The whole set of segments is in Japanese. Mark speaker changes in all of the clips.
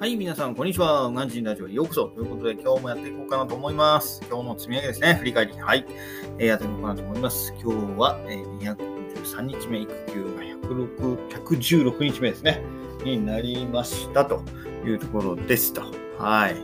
Speaker 1: はい、皆さん、こんにちは。うがんじんラジオへようこそ。ということで、今日もやっていこうかなと思います。今日の積み上げですね。振り返り。はい。えーやっていこうかなと思います。今日は、えー、253日目、育休が106 116日目ですね。になりましたというところですと。はい。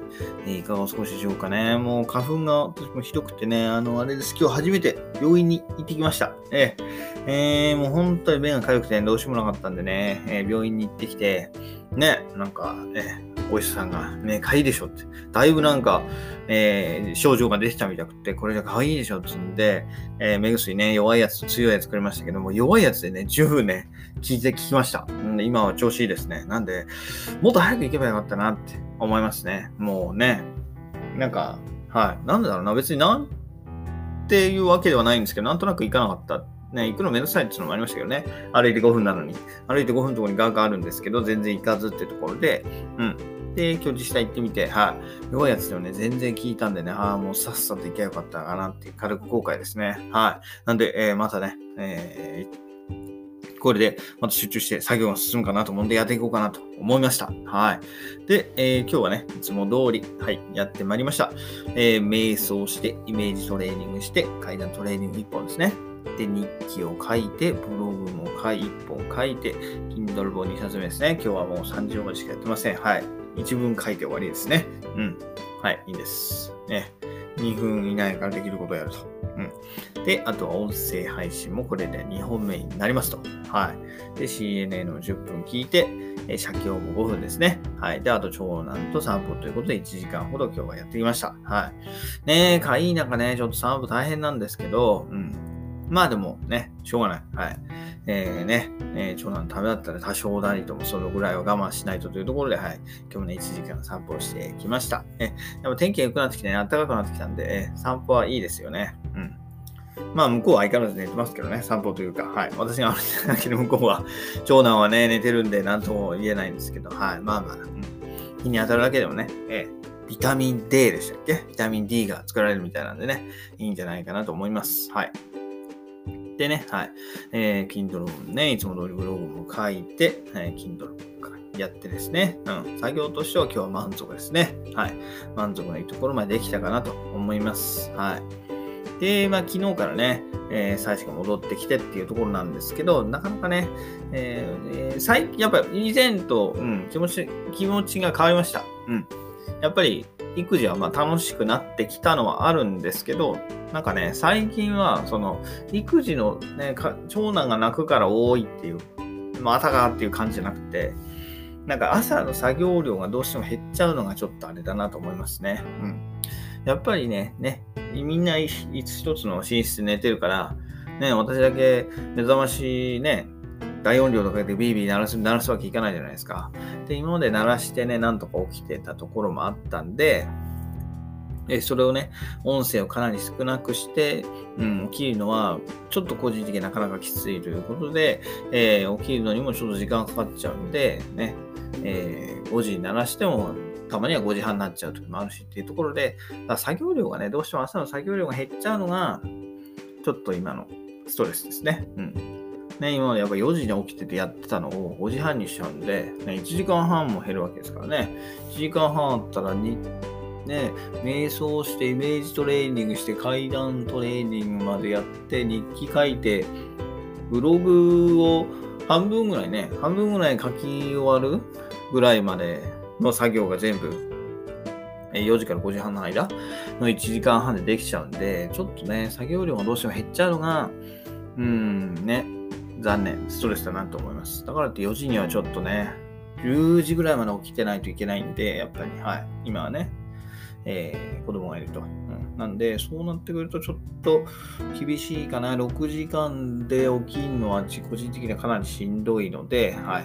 Speaker 1: えいかがお過ごしでしょうかね。もう花粉が私もひどくてね、あの、あれです。今日初めて病院に行ってきました。えーえーもう本当に目が痒くて、ねどうしようもなかったんでね、えー病院に行ってきて、ね、なんか、ね、お医者さんが、目かいいでしょって。だいぶなんか、えー症状が出てたみたくて、これじゃ可愛いいでしょってんで、えー目薬ね、弱いやつと強いやつくれましたけども、弱いやつでね、十分ね、聞いて聞きました。うん今は調子いいですね。なんで、もっと早く行けばよかったなって思いますね。もうね、なんか、はい。なんだろうな、別になんていうわけではないんですけど、なんとなく行かなかった。ね、行くのめんどくさいっていうのもありましたけどね。歩いて5分なのに。歩いて5分のところにガーガーあるんですけど、全然行かずってところで、うん。で、今日自治体行ってみて、はい。弱いやつでもね、全然聞いたんでね、ああ、もうさっさと行けばよかったかなって軽く後悔ですね。はい。なんで、えーまたね、えーこれでまた集中して作業が進むかなと思うんでやっていこうかなと思いました。はい。で、えー今日はね、いつも通り、はい、やってまいりました。えー瞑想して、イメージトレーニングして、階段トレーニング1本ですね。で、日記を書いて、ブログも書い1本書いて、Kindle 本2冊目ですね。今日はもう30までしかやってません。はい。一文書いて終わりですね。うん。はい、いいです。ね。2分以内からできることをやると。うん。で、あとは音声配信もこれで2本目になりますと。はい。で、CNN を10分聞いて、え写経も5分ですね。はい。で、あと長男と散歩ということで1時間ほど今日はやってきました。はい。ねえ、かいい中ね、ちょっと散歩大変なんですけど、うん。まあでもね、しょうがない。はい。えー、ね、えー長男のためだったら多少なりともそのぐらいは我慢しないとというところで、はい。今日もね、1時間散歩をしてきました。え、でも天気が良くなってきてね、暖かくなってきたんで、えー散歩はいいですよね。うん。まあ、向こうは相変わらず寝てますけどね、散歩というか、はい。私が歩いてるだけで向こうは、長男はね、寝てるんで、なんとも言えないんですけど、はい。まあまあ、うん、日に当たるだけでもね、えービタミン D でしたっけ？ビタミン D が作られるみたいなんでね、いいんじゃないかなと思います。はい。でね、はい。えー、Kindle ね、いつも通りブログも書いて、はい、Kindle やってですね、うん。作業としては今日は満足ですね。はい。満足のいいところまでできたかなと思います。はい。で、まあ、昨日からね、えー、最初が戻ってきてっていうところなんですけど、なかなかね、えー最近、やっぱ以前と、うん、気持ち、気持ちが変わりました。うん。やっぱり、育児はま楽しくなってきたのはあるんですけど、なんかね、最近は、その、育児のね、長男が泣くから多いっていう、またかっていう感じじゃなくて、なんか朝の作業量がどうしても減っちゃうのがちょっとあれだなと思いますね。うん。やっぱりね、ね、みんな一一つの寝室寝てるから、ね、私だけ目覚ましね、大音量とかでビービー鳴らす鳴らすわけいかないじゃないですか。で、今まで鳴らしてね、なんとか起きてたところもあったんで、えそれをね、音声をかなり少なくして、うん、起きるのは、ちょっと個人的になかなかきついということで、えー起きるのにもちょっと時間かかっちゃうんで、ね、えー5時に鳴らしても、たまには5時半になっちゃう時もあるしっていうところで、作業量がね、どうしても朝の作業量が減っちゃうのが、ちょっと今のストレスですね。うん。ね、今までやっぱ4時に起きててやってたのを5時半にしちゃうんで、ね、1時間半も減るわけですからね。1時間半あったらに、ね、瞑想して、イメージトレーニングして、階段トレーニングまでやって、日記書いて、ブログを半分ぐらいね、半分ぐらい書き終わるぐらいまでの作業が全部、4時から5時半の間の1時間半でできちゃうんで、ちょっとね、作業量がどうしても減っちゃうのが、うん、ね、残念、ストレスだなと思います。だからって4時にはちょっとね、10時ぐらいまで起きてないといけないんで、やっぱり、はい、今はね、えー子供がいると。うん、なんで、そうなってくるとちょっと厳しいかな。6時間で起きるのは個人的にはかなりしんどいので、はい。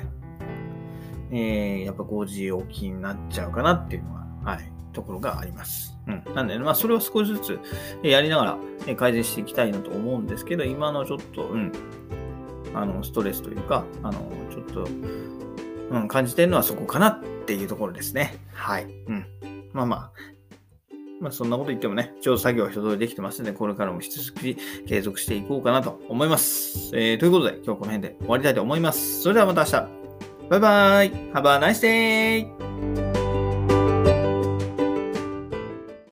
Speaker 1: えーやっぱ5時起きになっちゃうかなっていうのは、はい、ところがあります。うん。なんでね、まあ、それを少しずつえやりながらえ改善していきたいなと思うんですけど、今のちょっと、うん、あの、ストレスというか、あの、ちょっと、うん、感じてるのはそこかなっていうところですね。はい。うん。まあまあ、まあそんなこと言ってもね、一応作業は一通りできてますので、これからも引き続き継続していこうかなと思います。えーということで、今日はこの辺で終わりたいと思います。それではまた明日。バイバーイ !Have a nice day!